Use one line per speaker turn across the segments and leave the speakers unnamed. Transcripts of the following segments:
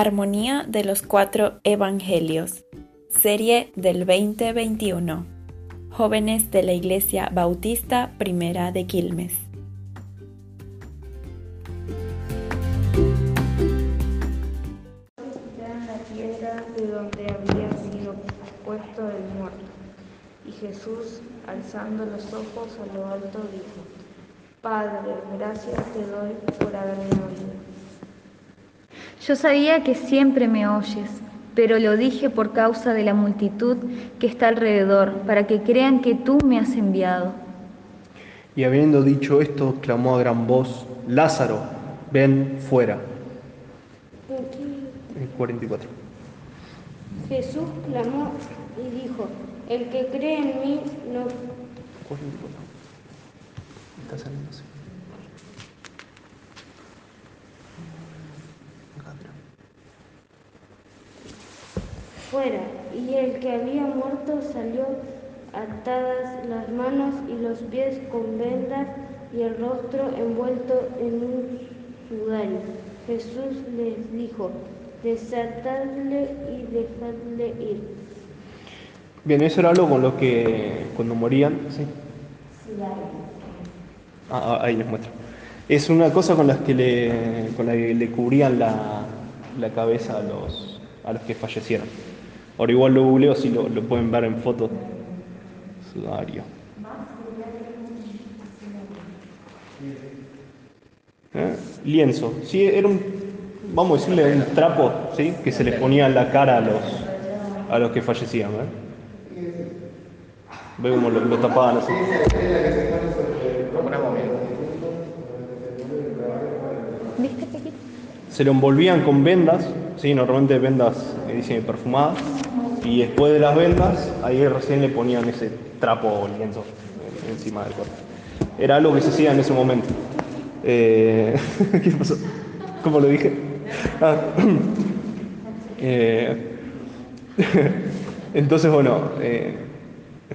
Armonía de los Cuatro Evangelios, serie del 2021. Jóvenes de la Iglesia Bautista Primera de Quilmes.
la piedra de donde había sido puesto el muerto. Y Jesús, alzando los ojos a lo alto, dijo, Padre, gracias te doy por haberme oído.
Yo sabía que siempre me oyes, pero lo dije por causa de la multitud que está alrededor, para que crean que tú me has enviado.
Y habiendo dicho esto, clamó a gran voz, Lázaro, ven fuera. El 44.
Jesús clamó y dijo, el que cree en mí no...
44. Está saliendo así.
Fuera. Y el que había muerto salió atadas las manos y los pies con vendas y el rostro envuelto en un sudario. Jesús les dijo, desatadle y dejadle ir.
Bien, eso era algo con lo que cuando morían, ¿sí? Ah, ah, ahí les muestro. Es una cosa con las que le, con la que le cubrían la, la cabeza a los, a los que fallecieron. Ahora igual lo googleo si lo, lo pueden ver en fotos. Sudario. ¿Eh? Lienzo. Sí, era un, vamos a decirle, un trapo, ¿sí? Que se les ponía en la cara a los, a los que fallecían, ¿eh? Ve cómo lo, lo tapaban así. Se lo envolvían con vendas, ¿sí? normalmente vendas, dicen, perfumadas, y después de las vendas, ahí recién le ponían ese trapo o lienzo en- encima del cuerpo. Era algo que se hacía en ese momento. Eh, ¿Qué pasó? ¿Cómo lo dije? Ah. Eh, Entonces, bueno, eh,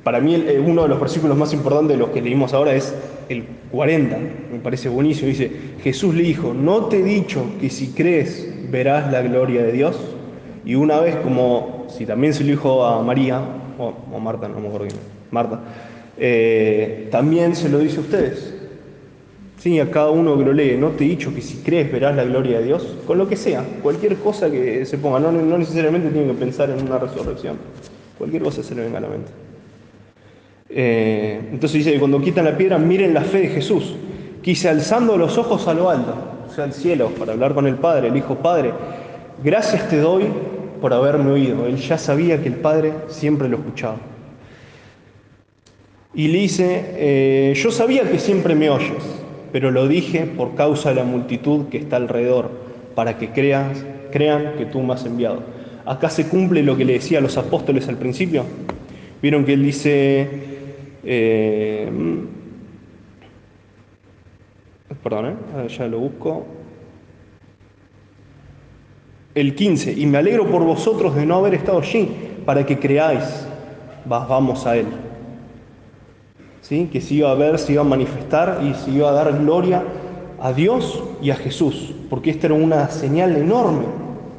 para mí uno de los versículos más importantes de los que leímos ahora es el 40, me parece buenísimo. Dice, Jesús le dijo, ¿no te he dicho que si crees verás la gloria de Dios? Y una vez como, si también se lo dijo a María, o o Marta, no me acuerdo Marta, eh, también se lo dice a ustedes. Sí, a cada uno que lo lee, no te he dicho que si crees verás la gloria de Dios, con lo que sea, cualquier cosa que se ponga, no, necesariamente tienen que pensar en una resurrección, cualquier cosa se le venga a la mente. Eh, entonces dice que cuando quitan la piedra, miren la fe de Jesús, que dice alzando los ojos a lo alto, o sea, al cielo, para hablar con el Padre, el Hijo, Padre, gracias te doy por haberme oído. Él ya sabía que el Padre siempre lo escuchaba. Y le dice, eh, yo sabía que siempre me oyes, pero lo dije por causa de la multitud que está alrededor, para que creas, crean que tú me has enviado. Acá se cumple lo que le decía a los apóstoles al principio. Vieron que él dice, eh, perdón, eh, ya lo busco. El 15, y me alegro por vosotros de no haber estado allí, para que creáis, Va- vamos a Él. ¿Sí? Que se iba a ver, se iba a manifestar y se iba a dar gloria a Dios y a Jesús, porque esta era una señal enorme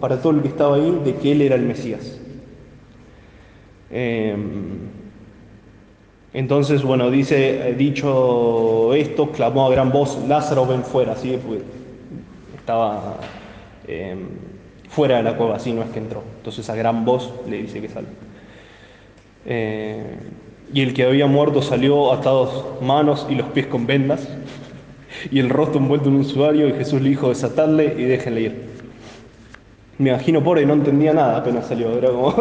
para todo el que estaba ahí de que Él era el Mesías. Eh, entonces, bueno, dice, eh, dicho esto, clamó a gran voz, Lázaro ven fuera, así pues, estaba eh, fuera de la cueva, así no es que entró. Entonces a gran voz le dice que salga. Eh, y el que había muerto salió atados manos y los pies con vendas, y el rostro envuelto en un sudario, y Jesús le dijo, desatadle y déjenle ir. Me imagino, pobre, no entendía nada apenas salió, era como...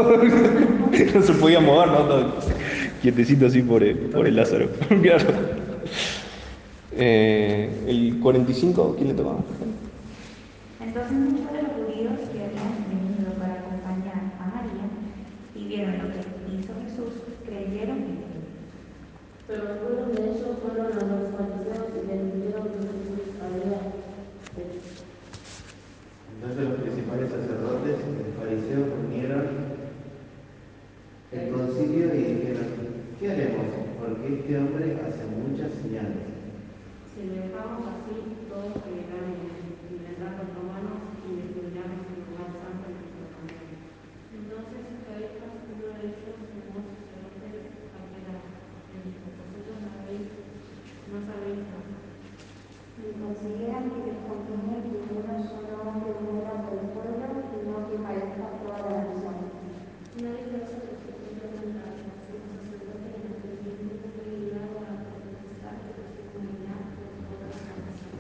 no se podía mover, ¿no? Quietecito así por el, Lázaro. Eh, el 45, ¿quién le tocaba?
Entonces muchos de los judíos que habían venido para acompañar a María y vieron lo que hizo Jesús, creyeron en él.
Pero algunos de ellos fueron a los fariseos y les dijeron que Jesús había hecho.
Entonces los principales sacerdotes y los fariseos reunieron el concilio y dijeron, ¿qué haremos? Porque este hombre hace muchas señales.
Si lo dejamos así, todos creerán en él. sabía.
Y consideran que les conviene que uno solo hombre muera por el pueblo y no que parezca toda la nación.
Nadie conoce los secretos de la nación sacerdote en aquel tiempo fue guiado a profetizar de su comunidad por toda la nación.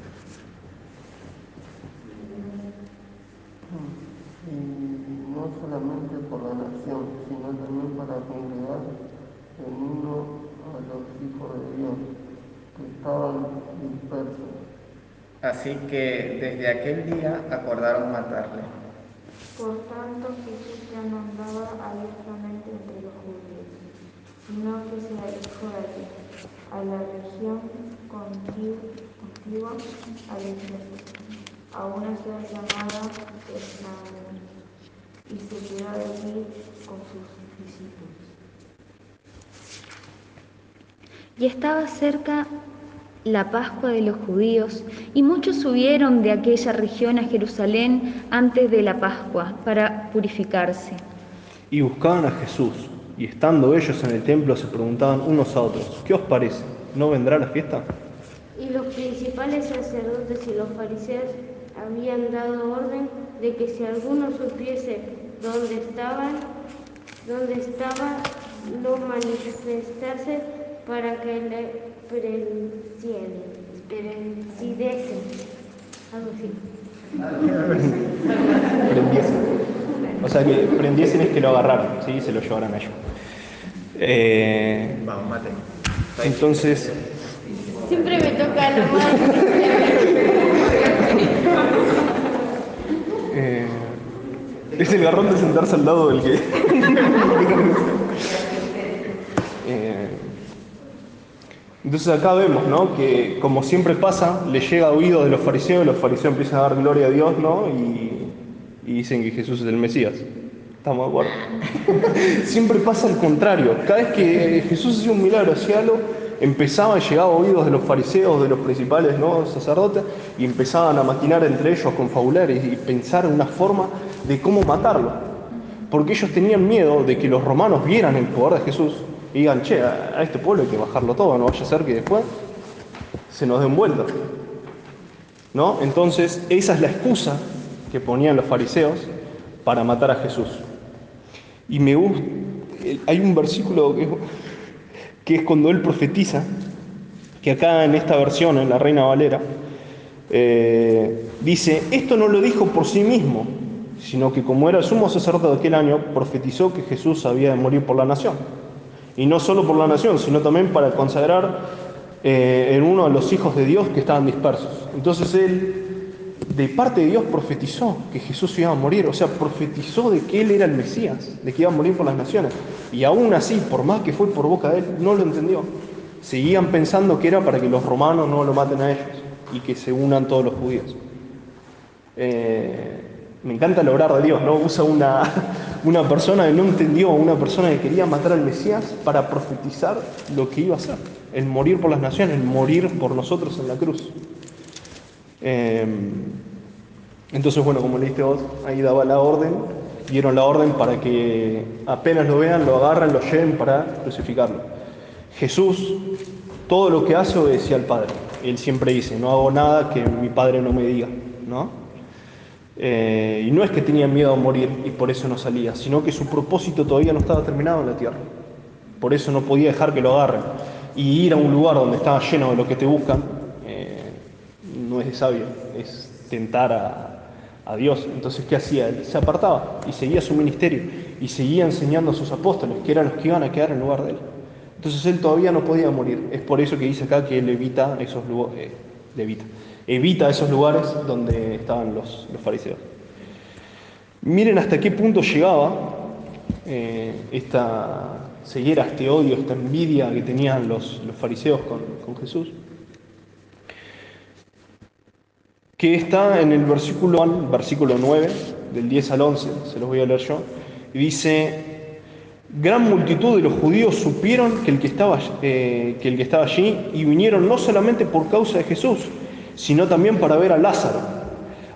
y no solamente por la nación, sino también para congregar en uno a los hijos de Dios que estaban dispersos.
Así que desde aquel día acordaron matarle.
Por tanto, Jesús ya no andaba abiertamente entre los judíos, sino que se alejó de allí, a la región contigua, al desierto, a una ciudad llamada Esnaún, y se quedó allí con sus discípulos. Y estaba cerca la Pascua de los judíos, y muchos subieron de aquella región a Jerusalén antes de la Pascua para purificarse.
Y buscaban a Jesús, y estando ellos en el templo se preguntaban unos a otros, ¿qué os parece? ¿No vendrá la fiesta?
Y los principales sacerdotes y los fariseos habían dado orden de que si alguno supiese dónde estaban, dónde estaba, lo manifestase para que le prendiesen, algo así.
Prendiesen. O sea que prendiesen es que lo agarraron, ¿sí? Se lo llevaran a ellos. Eh,
Vamos, mate.
entonces,
Siempre me toca la mano.
eh, es el garrón de sentarse al lado del que... entonces acá vemos, ¿no? Que como siempre pasa, le llega a oídos de los fariseos, los fariseos empiezan a dar gloria a Dios, ¿no? Y, dicen que Jesús es el Mesías. ¿Estamos de acuerdo? siempre pasa al contrario. Cada vez que Jesús hacía un milagro, hacía algo, empezaba a llegar a oídos de los fariseos, de los principales ¿no? sacerdotes, y empezaban a maquinar entre ellos, confabular y, y pensar en una forma de cómo matarlo. Porque ellos tenían miedo de que los romanos vieran el poder de Jesús y digan, che, a este pueblo hay que bajarlo todo, no vaya a ser que después se nos den vuelta. ¿No? Entonces, esa es la excusa que ponían los fariseos para matar a Jesús. Y me gusta, hay un versículo que es cuando él profetiza, que acá en esta versión, en la Reina Valera, eh, dice, esto no lo dijo por sí mismo, sino que como era el sumo sacerdote de aquel año, profetizó que Jesús había de morir por la nación. Y no solo por la nación, sino también para consagrar eh, en uno de los hijos de Dios que estaban dispersos. Entonces él, de parte de Dios, profetizó que Jesús iba a morir, o sea, profetizó de que él era el Mesías, de que iba a morir por las naciones. Y aún así, por más que fue por boca de él, no lo entendió. Seguían pensando que era para que los romanos no lo maten a ellos y que se unan todos los judíos. Eh, me encanta el obrar de Dios, ¿no? Usa una, una persona que no entendió, una persona que quería matar al Mesías para profetizar lo que iba a hacer, el morir por las naciones, el morir por nosotros en la cruz. Eh, entonces, bueno, como leíste vos, ahí daba la orden, dieron la orden para que apenas lo vean, lo agarran, lo lleven para crucificarlo. Jesús, todo lo que hace obedecía al Padre. Él siempre dice, no hago nada que mi Padre no me diga, ¿no? Eh, y no es que tenía miedo a morir y por eso no salía, sino que su propósito todavía no estaba terminado en la tierra. Por eso no podía dejar que lo agarren. Y ir a un lugar donde estaba lleno de lo que te buscan, eh, no es de sabio, es tentar a, Dios. Entonces, ¿qué hacía? Él se apartaba y seguía su ministerio y seguía enseñando a sus apóstoles, que eran los que iban a quedar en lugar de él. Entonces él todavía no podía morir. Es por eso que dice acá que él evita esos lugares. evita, evita esos lugares donde estaban los, los fariseos. Miren hasta qué punto llegaba eh, esta ceguera, este odio, esta envidia que tenían los, los fariseos con, con Jesús. Que está en el versículo, versículo 9, del 10 al 11, se los voy a leer yo, y dice, Gran multitud de los judíos supieron que el que, estaba, eh, que el que estaba allí y vinieron no solamente por causa de Jesús, sino también para ver a Lázaro,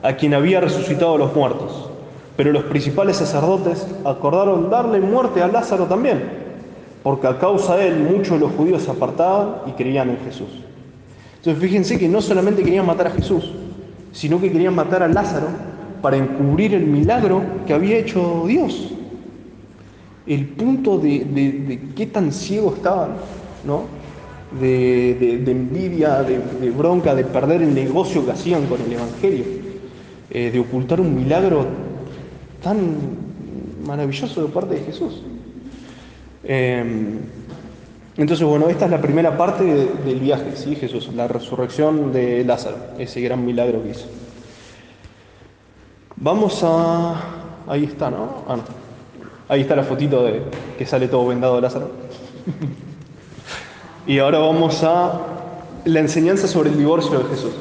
a quien había resucitado los muertos. Pero los principales sacerdotes acordaron darle muerte a Lázaro también, porque a causa de él muchos de los judíos se apartaban y creían en Jesús. Entonces fíjense que no solamente querían matar a Jesús, sino que querían matar a Lázaro para encubrir el milagro que había hecho Dios. El punto de, de- de qué tan ciego estaban, ¿no? De, de- de envidia, de, de bronca, de perder el negocio que hacían con el Evangelio, eh, de ocultar un milagro tan maravilloso de parte de Jesús. Eh, entonces, bueno, esta es la primera parte de- del viaje, ¿sí? Jesús, la resurrección de Lázaro, ese gran milagro que hizo. Vamos a... Ahí está, ¿no? Ah, no. Ahí está la fotito de que sale todo vendado Lázaro. y ahora vamos a la enseñanza sobre el divorcio de Jesús.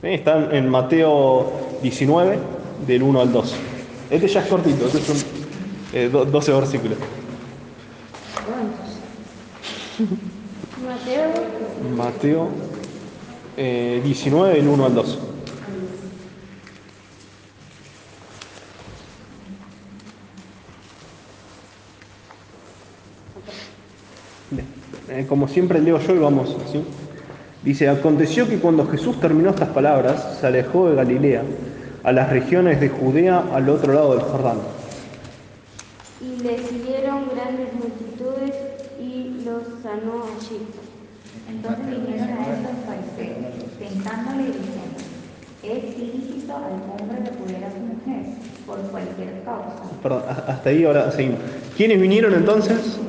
¿Sí? Está en Mateo 19, del 1 al 2. Este ya es cortito, este son eh, do- 12 versículos.
Mateo,
Mateo eh, 19, del 1 al 2. Bien. Eh, como siempre leo yo y vamos así. Dice, aconteció que cuando Jesús terminó estas palabras, se alejó de Galilea, a las regiones de Judea al otro lado del Jordán.
y le siguieron grandes multitudes y los sanó allí.
Entonces vinieron a él los fariseos, tentándole y diciendo, ¿es lícito al hombre repudiar a su mujer por cualquier causa?
Perdón, hasta ahí ahora seguimos. ¿Quiénes vinieron entonces?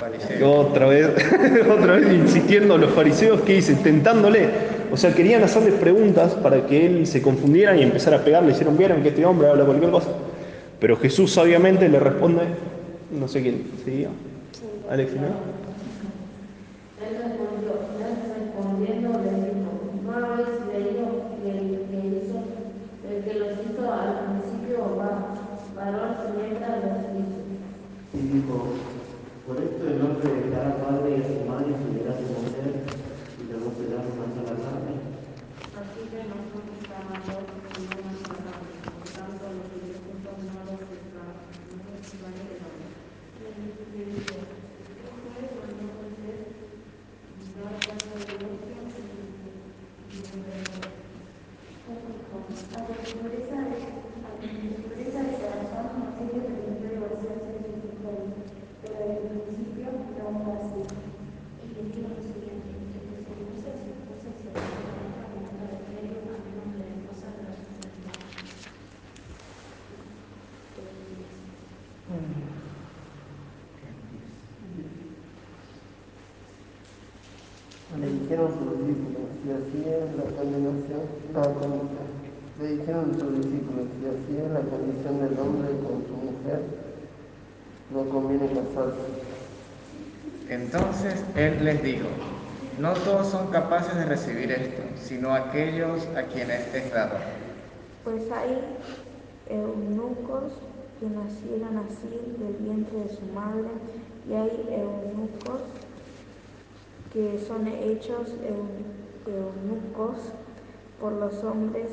Fariseos.
Otra vez, otra vez insistiendo los fariseos que dicen, tentándole. O sea, querían hacerle preguntas para que él se confundiera y empezara a pegarle. Hicieron, vieron que este hombre habla cualquier cosa. Pero Jesús sabiamente le responde, no sé quién, ¿seguía? Alex, ¿no?
Él respondió, él respondiendo le dijo, no habéis leído que el que hizo, el que los hizo al principio va, varón siempre los hizo.
Y dijo, por esto el hombre dejará padre y a su madre y se unirá a su mujer, y los dos serán una sola carne.
Así que no son estaban dos, sino una sola carne. Por tanto, los que Dios juntó no los separan, no los separan de hombre. Le dijo, ¿qué fue cuando Moisés dio la casa de Dios?
A la pureza de, a la pureza de corazón no se le permitió divorciarse de sus mujeres, pero desde el principio no fue así.
Y les dijo lo siguiente, el que se divorcia se divorcia y se divorcia a un adulterio a menos que la esposa de la mujer.
Le dijeron sus discípulos, si así es la condenación, la condición. Le dijeron sus discípulos, si así es la condición del hombre con su mujer, no conviene casarse.
Entonces él les dijo, no todos son capaces de recibir esto, sino aquellos a quienes es dado.
Pues hay eunucos que nacieron así del vientre de su madre, y hay eunucos que son hechos eu- eunucos por los hombres,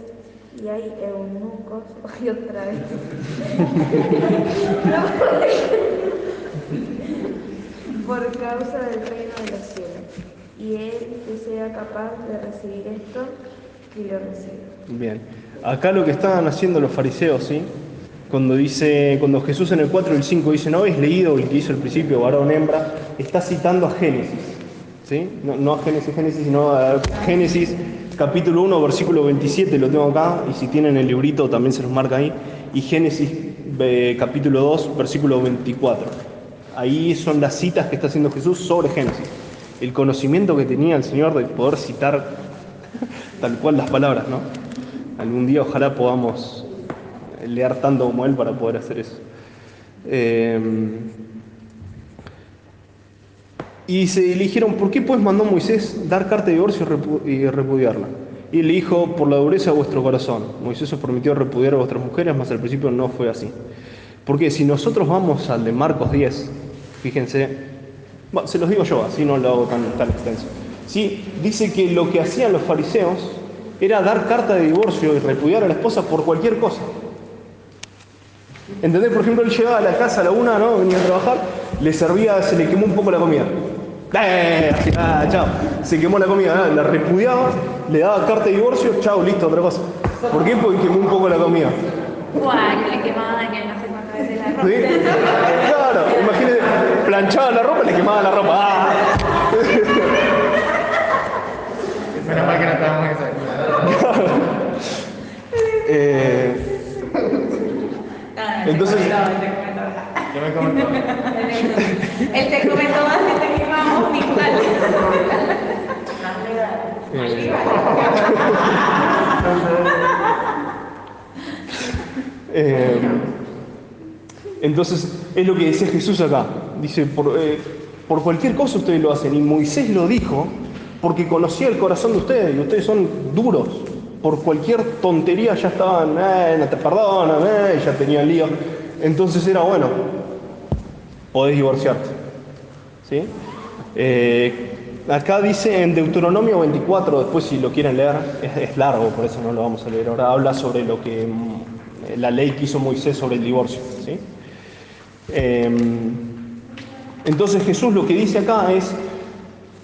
y hay eunucos, y otra vez, por causa del reino de los cielos. Y él que sea capaz de recibir esto, que lo reciba.
Bien. Acá lo que estaban haciendo los fariseos, ¿sí? Cuando dice, cuando Jesús en el 4 y el 5 dice, ¿no habéis leído el que hizo el principio, varón, hembra? Está citando a Génesis, ¿sí? No, no a Génesis, Génesis, sino a Génesis capítulo 1, versículo 27, lo tengo acá, y si tienen el librito también se los marca ahí, y Génesis capítulo 2, versículo 24. Ahí son las citas que está haciendo Jesús sobre Génesis. El conocimiento que tenía el Señor de poder citar tal cual las palabras, ¿no? Algún día ojalá podamos leer tanto como Él para poder hacer eso. Eh, y se le dijeron, ¿por qué pues mandó Moisés dar carta de divorcio y repu- y repudiarla? Y le dijo, por la dureza de vuestro corazón. Moisés os prometió repudiar a vuestras mujeres, mas al principio no fue así. Porque si nosotros vamos al de Marcos 10, fíjense, bueno, se los digo yo, así no lo hago tan, tan extenso. Sí, dice que lo que hacían los fariseos era dar carta de divorcio y repudiar a la esposa por cualquier cosa. ¿Entendés? Por ejemplo, él llegaba a la casa a la una, ¿no? Venía a trabajar, le servía, se le quemó un poco la comida. ¡Eh! Así, ah, chao. Se quemó la comida, la repudiaba, le daba carta de divorcio, chao, listo, otra cosa. ¿Por qué? Porque quemó un poco la comida.
Guau, que le quemaban que no sé cuántas veces la ropa.
¿Sí? Claro, imagínate, planchaba la ropa y le quemaba la ropa. ¡Ah!
Menos mal que no estábamos en esa.
Eh, Entonces-
Yo me comentó.
Él te comentó más que te quemamos igual.
eh, eh, entonces, es lo que decía Jesús acá. Dice, por, eh, por cualquier cosa ustedes lo hacen. Y Moisés lo dijo porque conocía el corazón de ustedes. Y ustedes son duros. Por cualquier tontería ya estaban, eh, no te perdonan, eh, ya tenían lío. Entonces era bueno, podés divorciarte. ¿Sí? Eh, acá dice en Deuteronomio 24, después si lo quieren leer, es, largo, por eso no lo vamos a leer ahora, habla sobre lo que mm, la ley que hizo Moisés sobre el divorcio. ¿sí? Eh, entonces Jesús lo que dice acá es,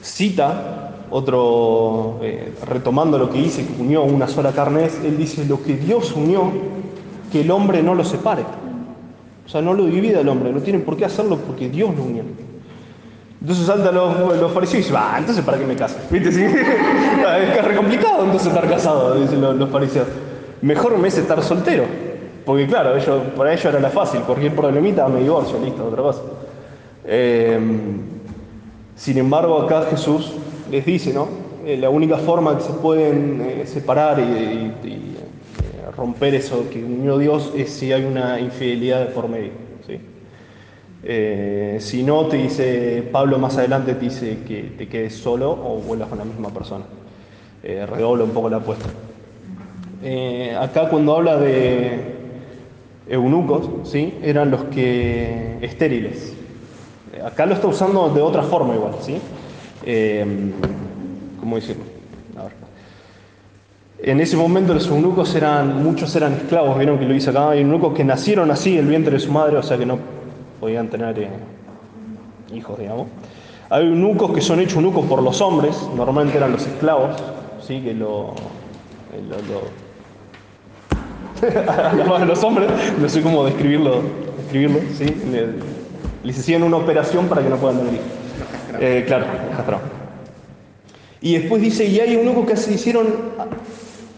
cita, otro, eh, retomando lo que dice, que unió una sola carne él dice, lo que Dios unió, que el hombre no lo separe. O sea, no lo divida el hombre, no tienen por qué hacerlo porque Dios lo unió. Entonces saltan los, los fariseos y dicen, ah, entonces ¿para qué me caso? ¿Viste? Sí. es re complicado entonces estar casado, dicen los, los fariseos. Mejor me es estar soltero. Porque claro, ellos, para ellos era la fácil, cualquier problemita me divorcio, listo, otra cosa. Eh, sin embargo, acá Jesús les dice, ¿no? Eh, la única forma que se pueden eh, separar y, romper eso que unió Dios es si hay una infidelidad de por medio. ¿sí? Eh, si no, te dice, Pablo más adelante te dice que te quedes solo o vuelvas con la misma persona. Eh, un poco la apuesta. Eh, acá cuando habla de eunucos, ¿sí? eran los que estériles. Acá lo está usando de otra forma igual, ¿sí? Eh, ¿Cómo decirlo? En ese momento los eunucos eran, muchos eran esclavos, vieron que lo dice acá, hay eunucos que nacieron así el vientre de su madre, o sea que no podían tener eh, hijos, digamos. Hay eunucos que son hechos eunucos por los hombres, normalmente eran los esclavos, ¿sí? que lo, lo- lo- los hombres, no sé cómo describirlo, describirlo ¿sí? Le- les hacían una operación para que no puedan tener hijos. Eh, claro, castrados. Y después dice, y hay eunucos que se hicieron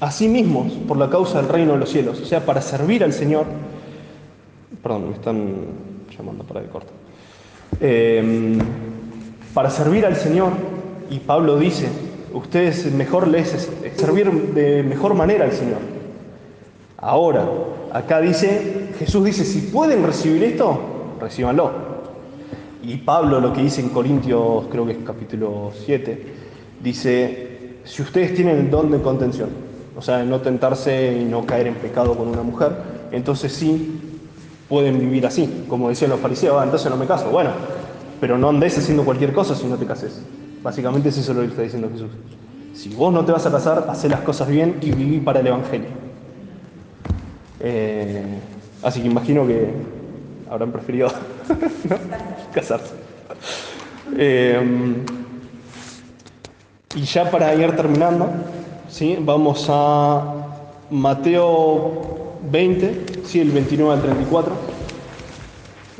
a, mismos por la causa del reino de los cielos, o sea, para servir al Señor. Perdón, me están llamando para el corto. Eh, para servir al Señor, y Pablo dice, ustedes mejor les es servir de mejor manera al Señor. Ahora, acá dice, Jesús dice, si pueden recibir esto, recíbanlo. Y Pablo lo que dice en Corintios, creo que es capítulo 7, dice, si ustedes tienen el don de contención, o sea, no tentarse y no caer en pecado con una mujer, entonces sí pueden vivir así, como decían los fariseos, "Ah, entonces no me caso. Bueno, pero no andes haciendo cualquier cosa si no te cases. Básicamente es eso lo que está diciendo Jesús. Si vos no te vas a casar, haz las cosas bien y viví para el Evangelio. Eh, así que imagino que habrán preferido ¿no? casarse. Eh, y ya para ir terminando, ¿sí? vamos a Mateo 20, ¿sí? el 29 al 34.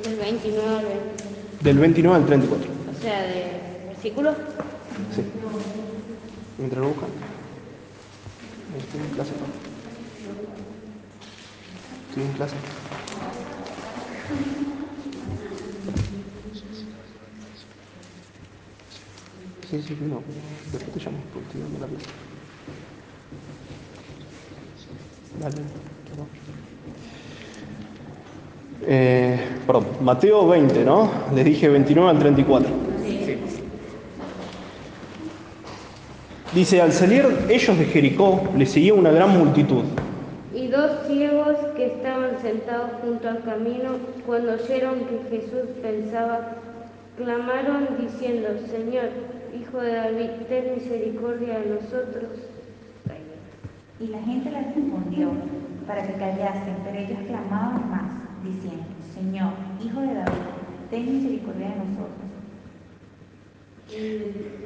Del 29 al 20.
Del 29 al 34.
O sea, de versículos.
Sí. Mientras lo buscan. Estoy en clase. Estoy en clase. Sí, sí, no. Después te llamo porque estoy dando la clase. Eh, perdón, Mateo 20, ¿no? Les dije 29 al 34. Dice, al salir ellos de Jericó, les seguía una gran multitud.
Y dos ciegos que estaban sentados junto al camino, cuando oyeron que Jesús pensaba, clamaron diciendo, Señor, Hijo de David, ten misericordia de nosotros.
Y la gente les respondió para que callasen, pero ellos clamaban más, diciendo, Señor, Hijo de David, ten misericordia de nosotros.
Y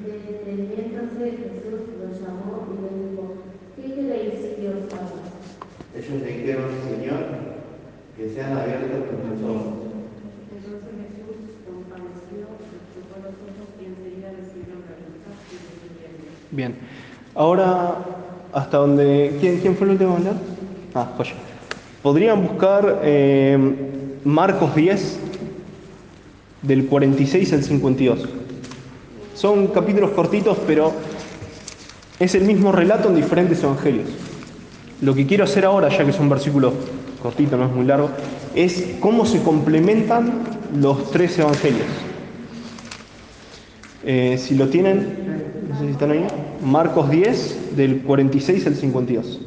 deteniéndose Jesús los llamó y les dijo, ¿qué queréis que os haga?
Ellos le dijeron, Señor, que sean abiertos nuestros ojos.
Entonces Jesús, compadecido, les tocó los ojos y enseguida recibieron la vista y.
Bien. Ahora, hasta donde. ¿Quién, quién fue el último en hablar? Ah, joya. Podrían buscar eh, Marcos 10, del 46 al 52. Son capítulos cortitos, pero es el mismo relato en diferentes evangelios. Lo que quiero hacer ahora, ya que es un versículo cortito, no es muy largo, es cómo se complementan los tres evangelios. Eh, si lo tienen, no sé si están ahí, Marcos 10, del 46 al 52.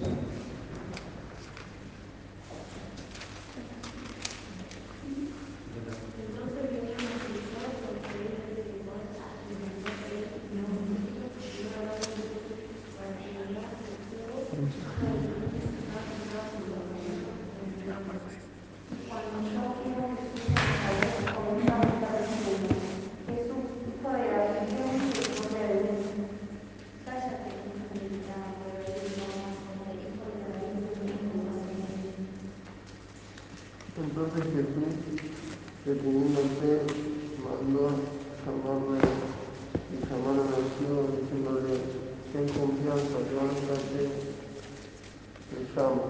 Entonces Jesús, deteniéndose, mandó llamarle y llamaron al ciego diciéndole, ten confianza, levántate, te llamo.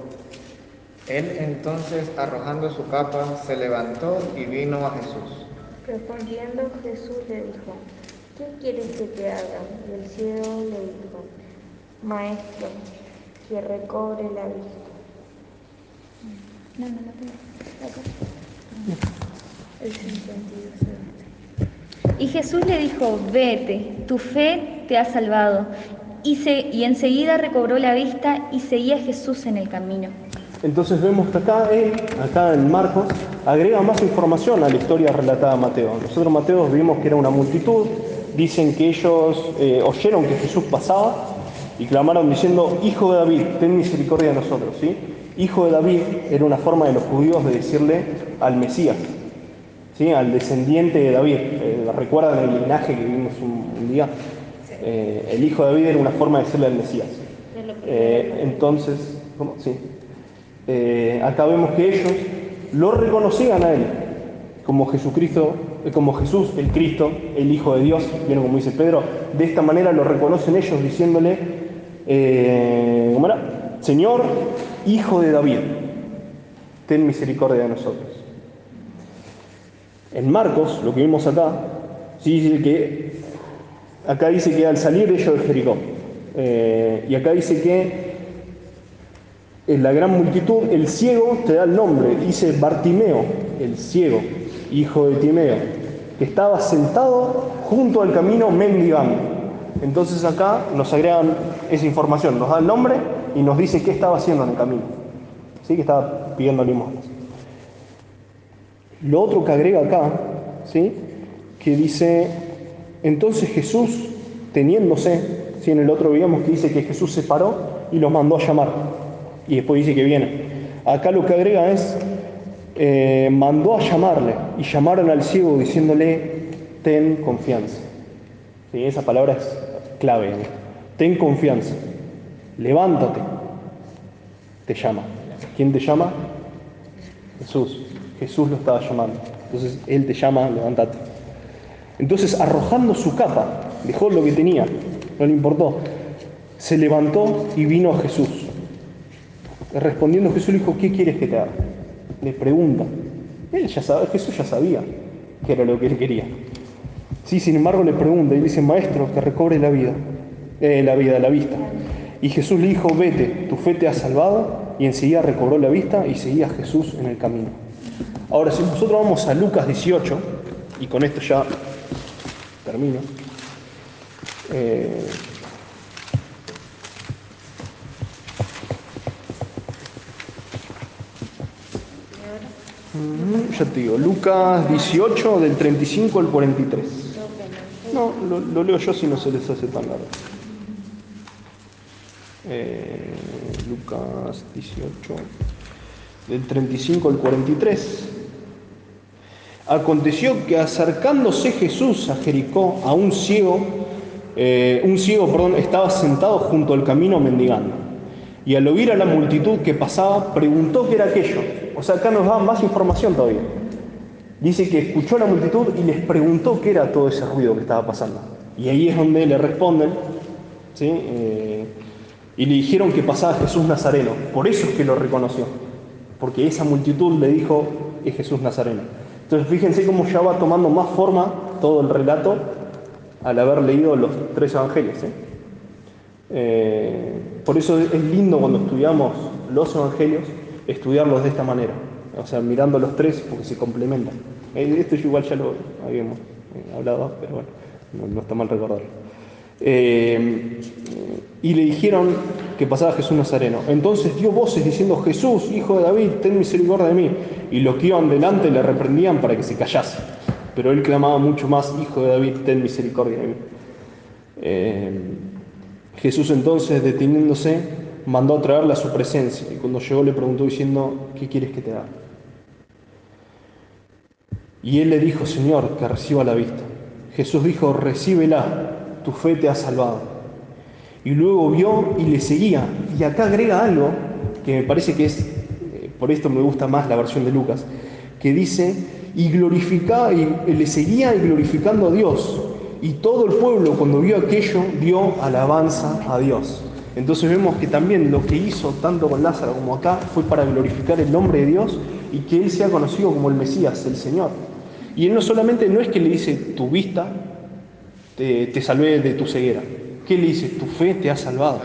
Él entonces, arrojando su capa, se levantó y vino a Jesús.
Respondiendo Jesús le dijo, ¿qué quieres que te haga? Y el ciego le dijo, Maestro, que recobre la vista.
No, no, no. El 52.
Y Jesús le dijo, vete, tu fe te ha salvado. Y, se, y enseguida recobró la vista y seguía a Jesús en el camino.
Entonces vemos que acá, él, acá en Marcos, agrega más información a la historia relatada a Mateo. Nosotros Mateo vimos que era una multitud, dicen que ellos eh, oyeron que Jesús pasaba y clamaron diciendo, Hijo de David, ten misericordia de nosotros. ¿sí? Hijo de David era una forma de los judíos de decirle al Mesías, ¿sí? al descendiente de David. Eh, ¿Recuerdan el linaje que vimos un, un día? Eh, el Hijo de David era una forma de decirle al Mesías. Entonces, ¿cómo? Sí. Eh, acá vemos que ellos lo reconocían a Él como Jesucristo, eh, como Jesús, el Cristo, el Hijo de Dios, vieron como dice Pedro, de esta manera lo reconocen ellos diciéndole, eh. Señor, Hijo de David, ten misericordia de nosotros. En Marcos, lo que vimos acá, sí dice que, acá dice que al salir ellos de Jericó, y acá dice que en la gran multitud, el ciego te da el nombre, dice Bartimeo, el ciego, hijo de Timeo, que estaba sentado junto al camino mendigando. Entonces acá nos agregan esa información, nos da el nombre y nos dice qué estaba haciendo en el camino. ¿Sí? Que estaba pidiendo limosnas. Lo otro que agrega acá, ¿sí? que dice, entonces Jesús, teniéndose, ¿sí? en el otro veíamos que dice que Jesús se paró y los mandó a llamar y después dice que viene. Acá lo que agrega es, eh, mandó a llamarle y llamaron al ciego diciéndole, ten confianza. Esa palabra es clave. ¿no? Ten confianza, levántate, te llama. ¿Quién te llama? Jesús. Jesús lo estaba llamando. Entonces Él te llama, levántate. Entonces, arrojando su capa, dejó lo que tenía, no le importó. Se levantó y vino a Jesús. Respondiendo Jesús le dijo, ¿qué quieres que te haga? Le pregunta. Él ya sabe, Jesús ya sabía que era lo que él quería. Sí, sin embargo le pregunta y dice, maestro, que recobre la vida, eh, la vida, la vista. Y Jesús le dijo, vete, tu fe te ha salvado. Y enseguida recobró la vista y seguía a Jesús en el camino. Ahora, si nosotros vamos a Lucas 18, y con esto ya termino. Eh, Ya te digo, Lucas 18 del 35 al 43. No, lo, lo leo yo si no se les hace tan largo. Eh, Lucas 18 del 35 al 43. Aconteció que acercándose Jesús a Jericó, a un ciego, eh, un ciego, perdón, estaba sentado junto al camino mendigando. Y al oír a la multitud que pasaba, preguntó qué era aquello. O sea, acá nos da más información todavía. Dice que escuchó a la multitud y les preguntó qué era todo ese ruido que estaba pasando. Y ahí es donde le responden, ¿sí? Eh, y le dijeron que pasaba Jesús Nazareno. Por eso es que lo reconoció. Porque esa multitud le dijo, es Jesús Nazareno. Entonces fíjense cómo ya va tomando más forma todo el relato al haber leído los tres evangelios. ¿eh? Por eso es lindo cuando estudiamos los evangelios, estudiarlos de esta manera. O sea, mirando los tres porque se complementan. Eh, esto yo igual ya lo habíamos hablado, pero bueno, no, está mal recordarlo. Eh, y le dijeron que pasaba Jesús Nazareno. Entonces dio voces diciendo, Jesús, hijo de David, ten misericordia de mí. Y los que iban delante le reprendían para que se callase. Pero él clamaba mucho más, hijo de David, ten misericordia de mí. Eh, Jesús entonces, deteniéndose, mandó a traerle a su presencia. Y cuando llegó le preguntó diciendo, ¿qué quieres que te haga? Y él le dijo, Señor, que reciba la vista. Jesús dijo, recíbela, tu fe te ha salvado. Y luego vio y le seguía. Y acá agrega algo que me parece que es, eh, por esto me gusta más la versión de Lucas, que dice, y glorificaba, y le seguía y glorificando a Dios. Y todo el pueblo cuando vio aquello dio alabanza a Dios. Entonces vemos que también lo que hizo tanto con Lázaro como acá fue para glorificar el nombre de Dios y que Él sea conocido como el Mesías, el Señor. Y Él no solamente no es que le dice tu vista, te, te salvé de tu ceguera. ¿Qué le dice? Tu fe te ha salvado.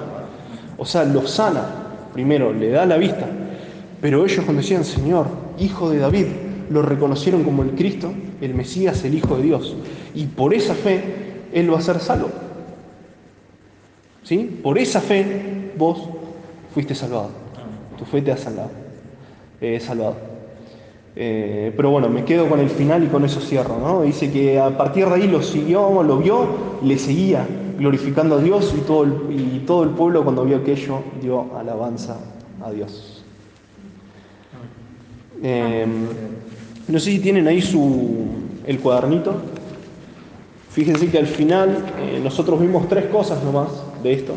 O sea, lo sana. Primero, le da la vista. Pero ellos cuando decían, Señor, Hijo de David, lo reconocieron como el Cristo, el Mesías, el Hijo de Dios. Y por esa fe, Él va a ser salvo. ¿Sí? Por esa fe, vos fuiste salvado. Tu fe te ha salvado. Eh, salvado. Eh, pero bueno, me quedo con el final y con eso cierro. ¿no? Dice que a partir de ahí lo siguió, lo vio, le seguía glorificando a Dios y todo, el, y todo el pueblo cuando vio aquello dio alabanza a Dios. Eh, no sé si tienen ahí su, el cuadernito. Fíjense que al final eh, nosotros vimos tres cosas nomás de esto.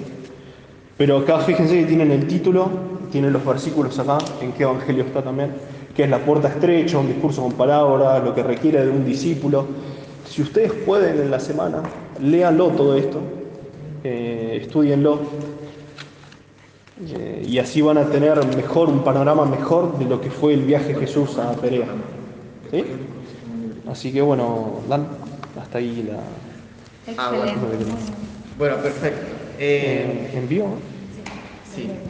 Pero acá fíjense que tienen el título, tienen los versículos acá, en qué evangelio está también, que es la puerta estrecha, un discurso con palabras, lo que requiere de un discípulo. Si ustedes pueden en la semana, léanlo todo esto, eh, estudienlo, eh, y así van a tener mejor, un panorama mejor de lo que fue el viaje de Jesús a Perea. ¿Sí? Así que bueno, Dan, hasta ahí la...
Ah, bueno. bueno, perfecto. Eh,
¿Envío?
Sí.